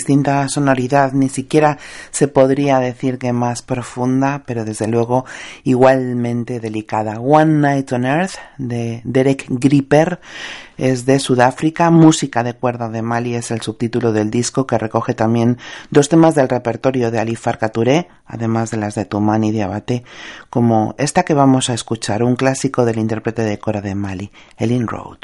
distinta sonoridad, ni siquiera se podría decir que más profunda, pero desde luego igualmente delicada. One Night on Earth de Derek Gripper es de Sudáfrica, música de cuerda de Mali es el subtítulo del disco que recoge también dos temas del repertorio de Ali Farka además de las de Tumani y de Abate, como esta que vamos a escuchar, un clásico del intérprete de cora de Mali, Elin Road.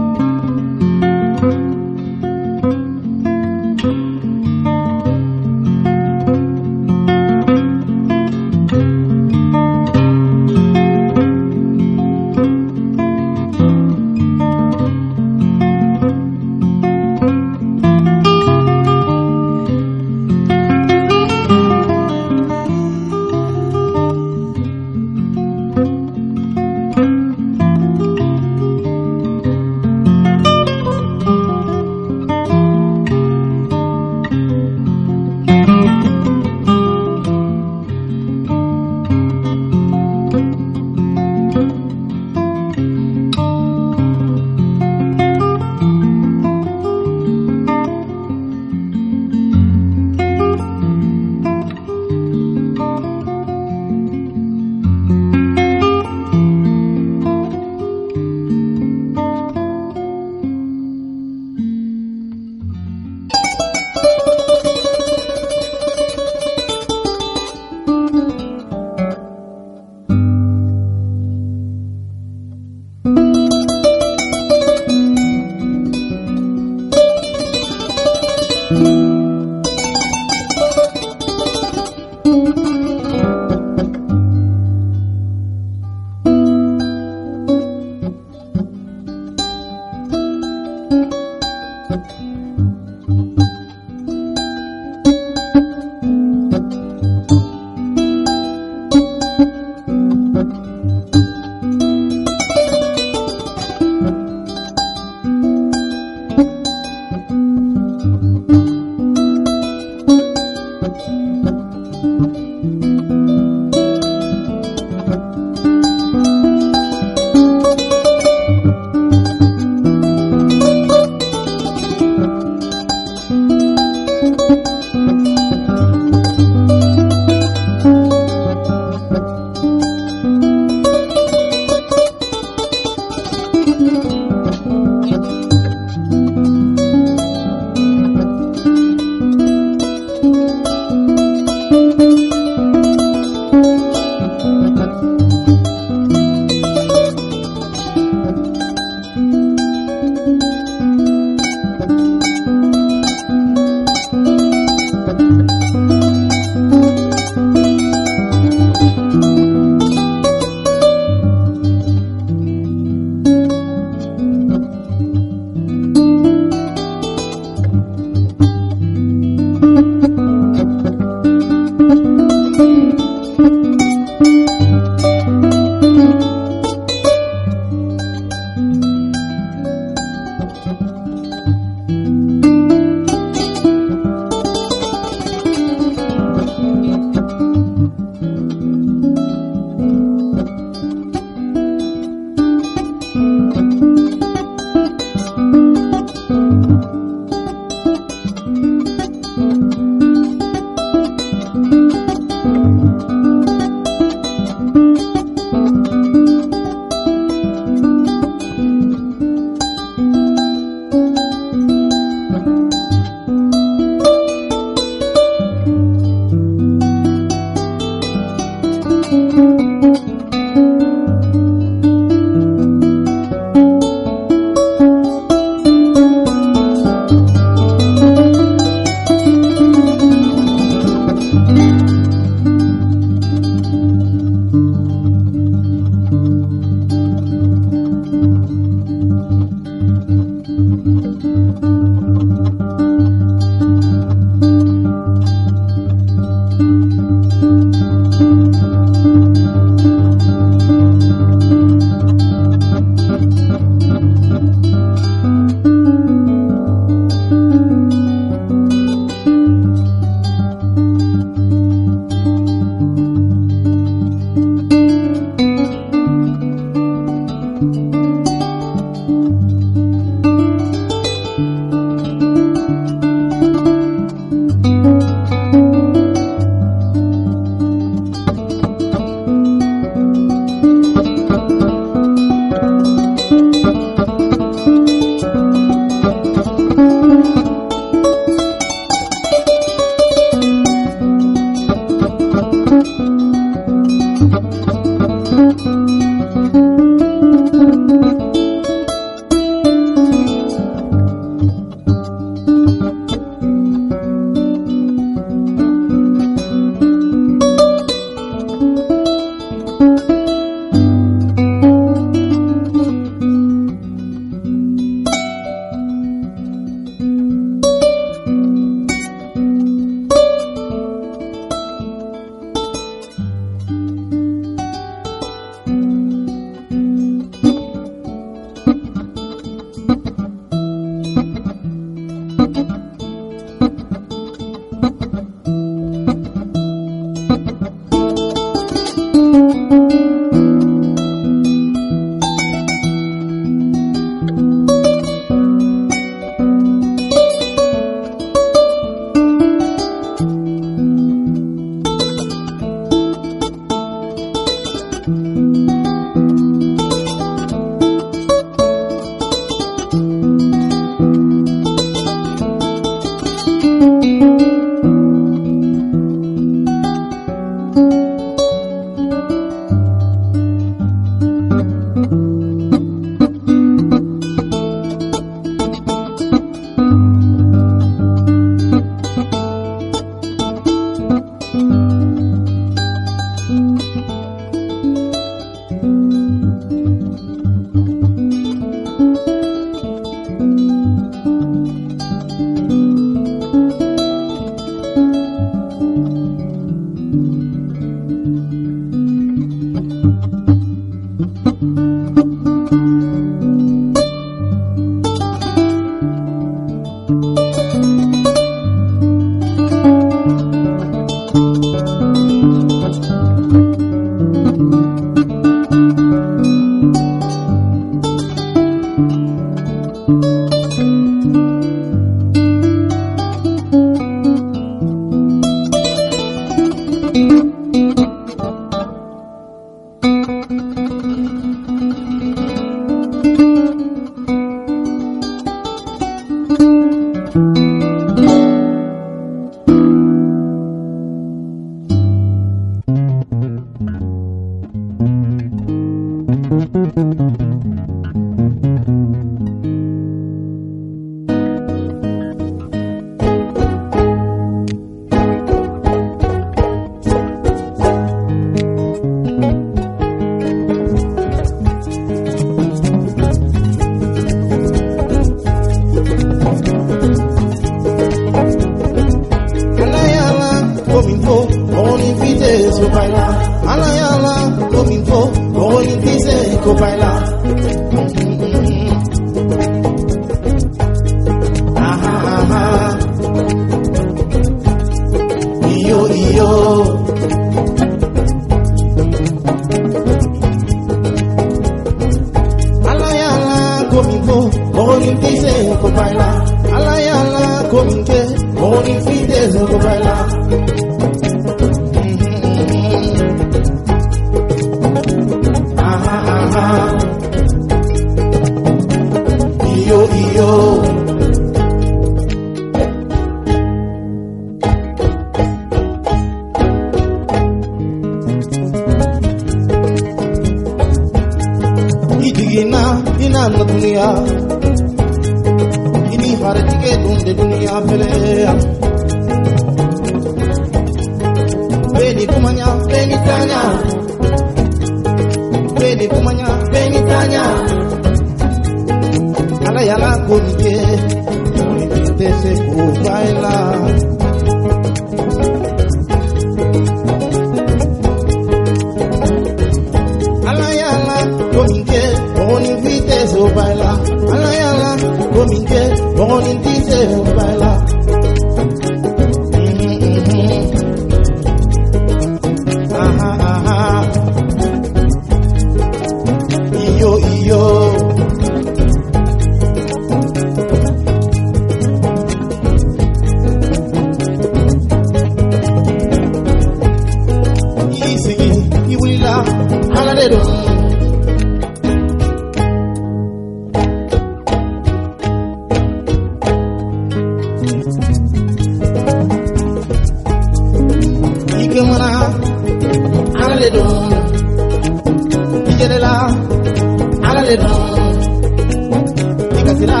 Ikasira,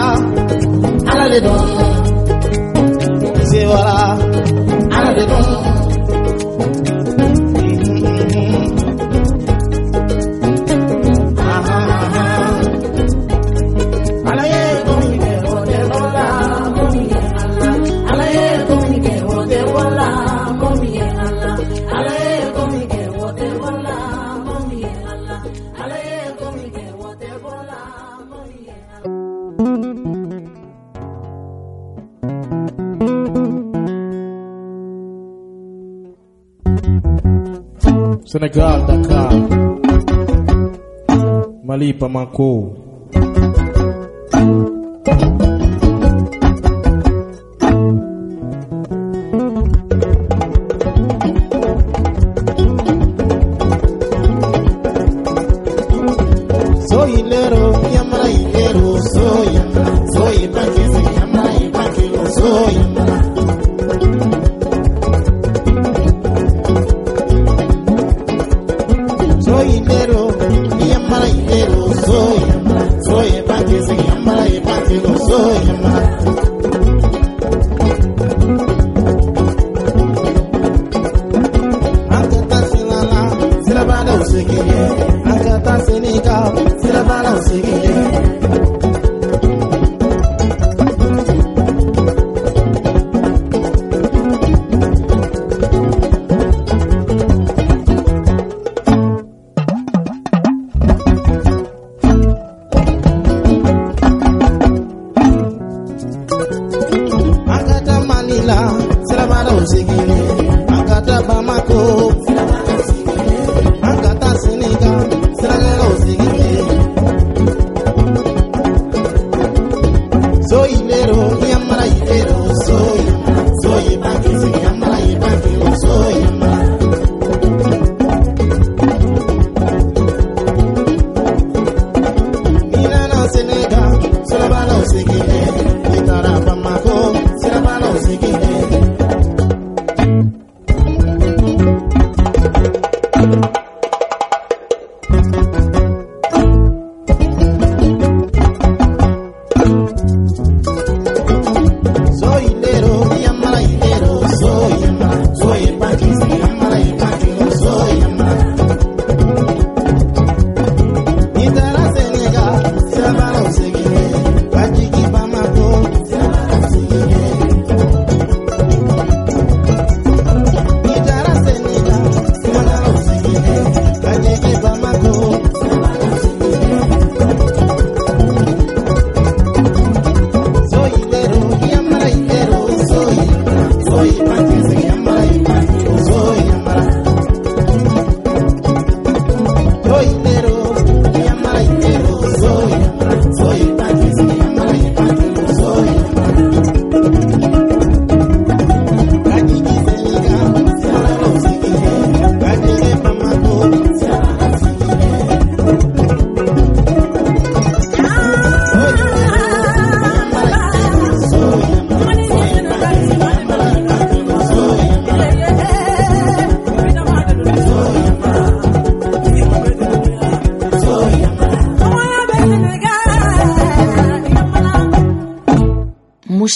aladero. Isewala, Senegal, Dakar. Mali, Bamako.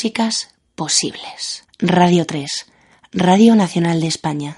Músicas posibles. Radio 3, Radio Nacional de España.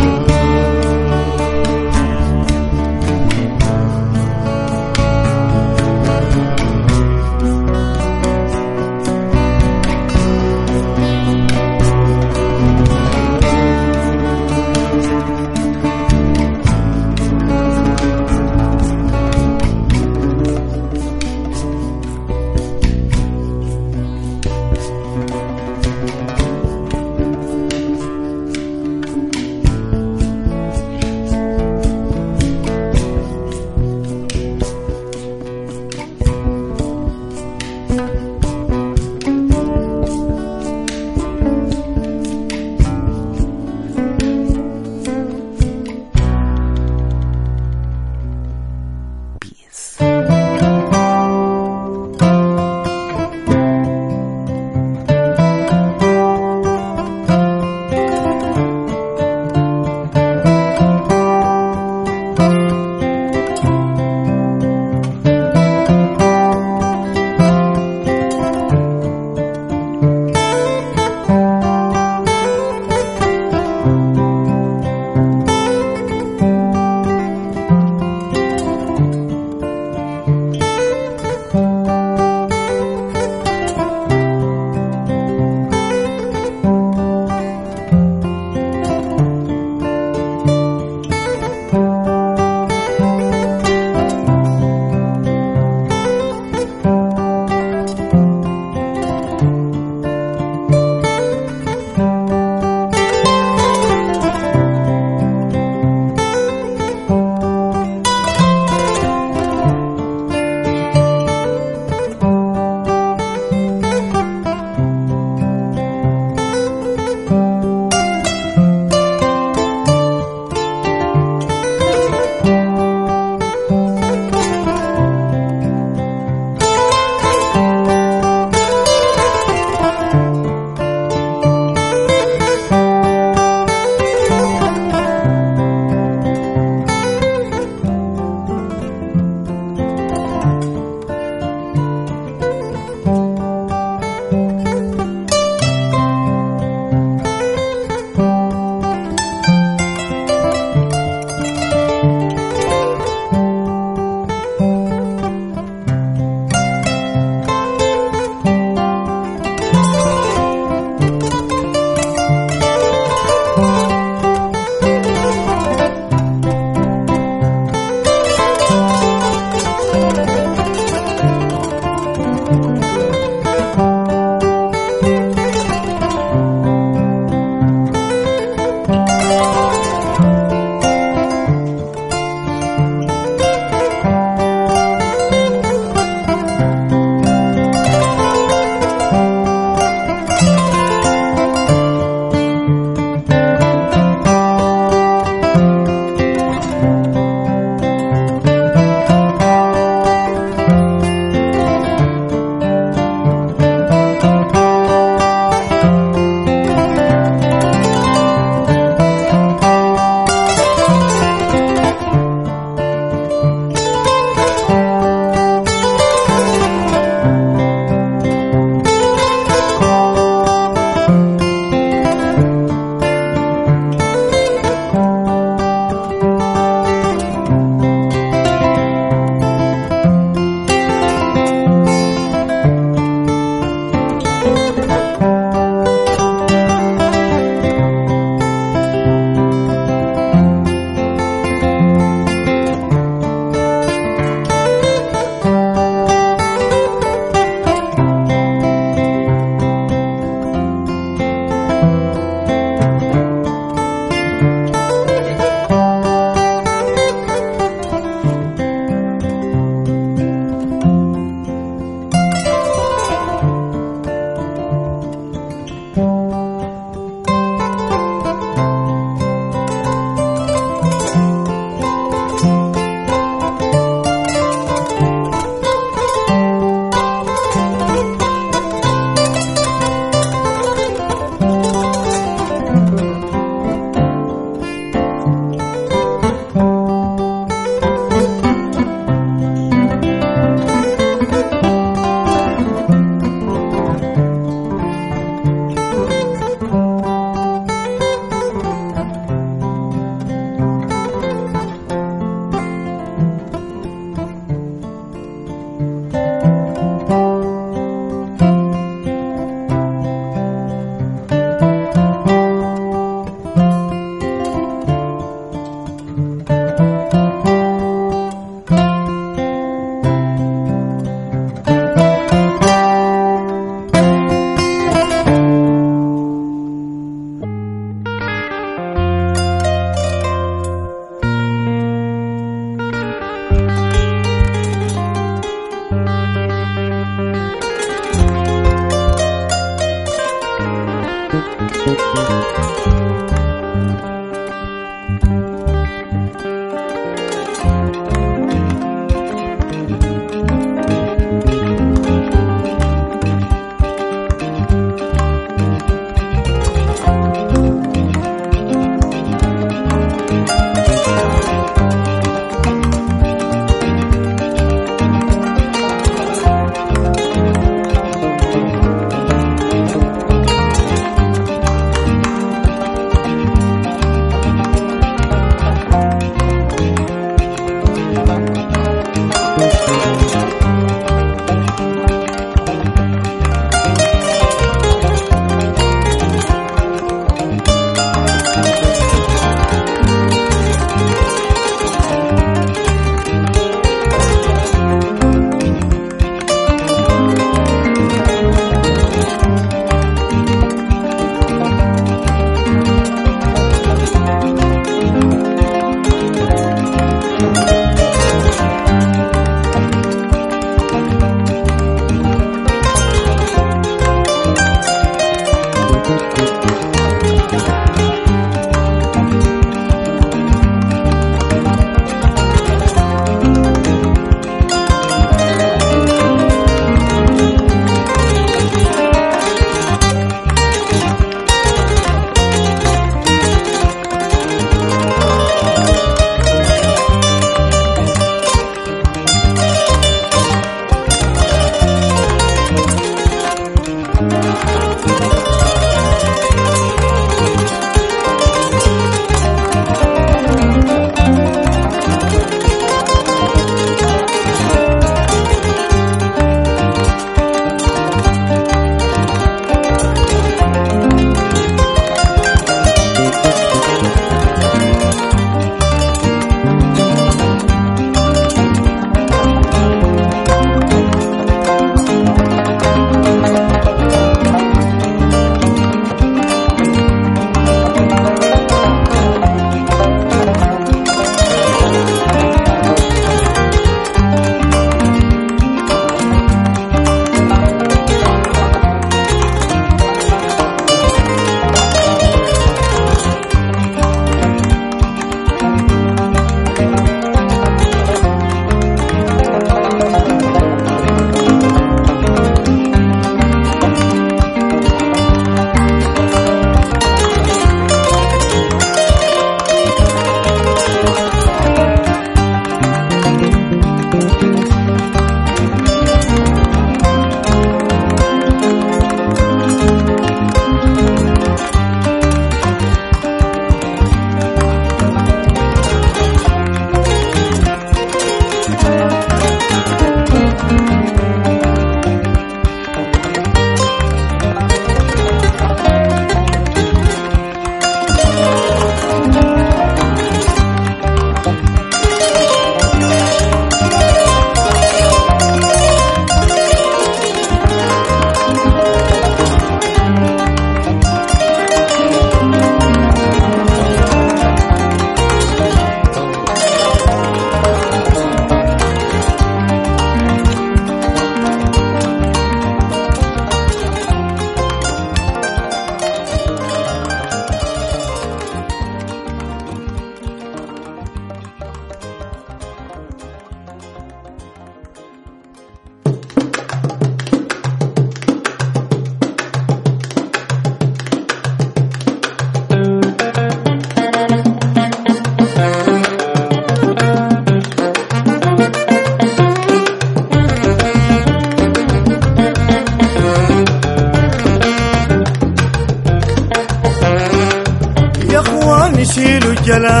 جلال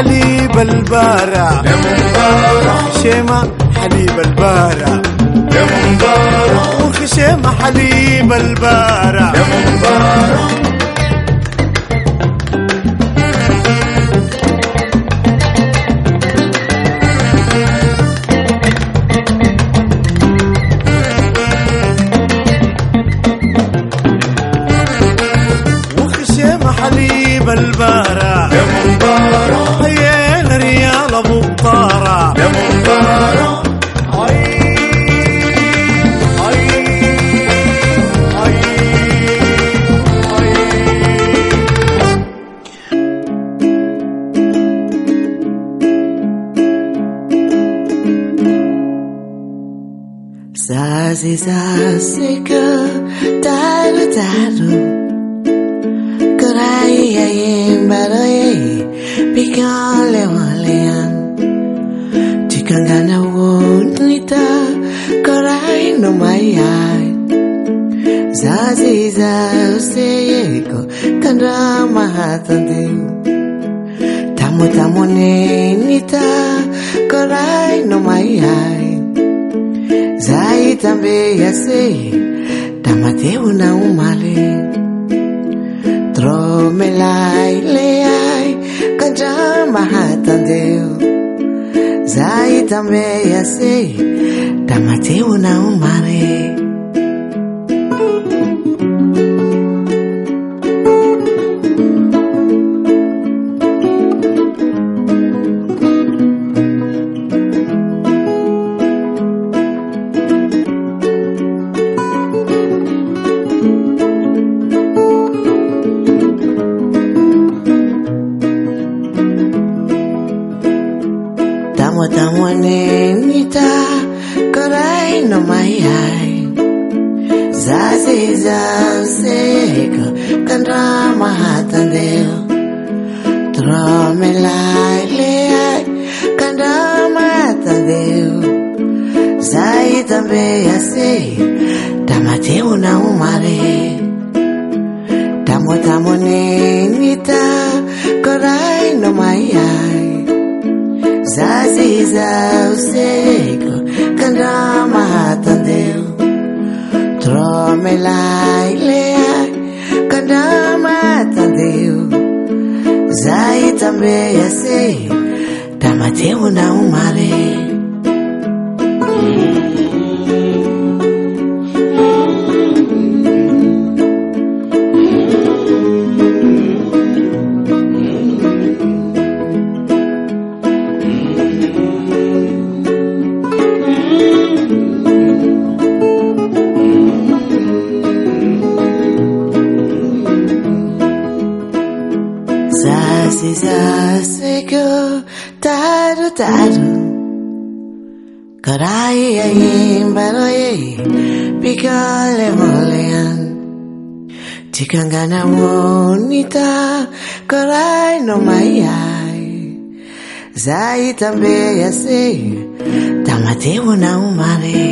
حليب البارة شيمة حليب البارة وخشيمة حليب البارة zaziza useyeko tamu tamu tamotamone nita korai no maihai zai tambe yasei tamateu na umale. Tromelai leai kandra mahatandeu zai tambe yasei tamateu na umale. Kangana wonita karai no mai ai. Zai tambe ya se tamate wona umare.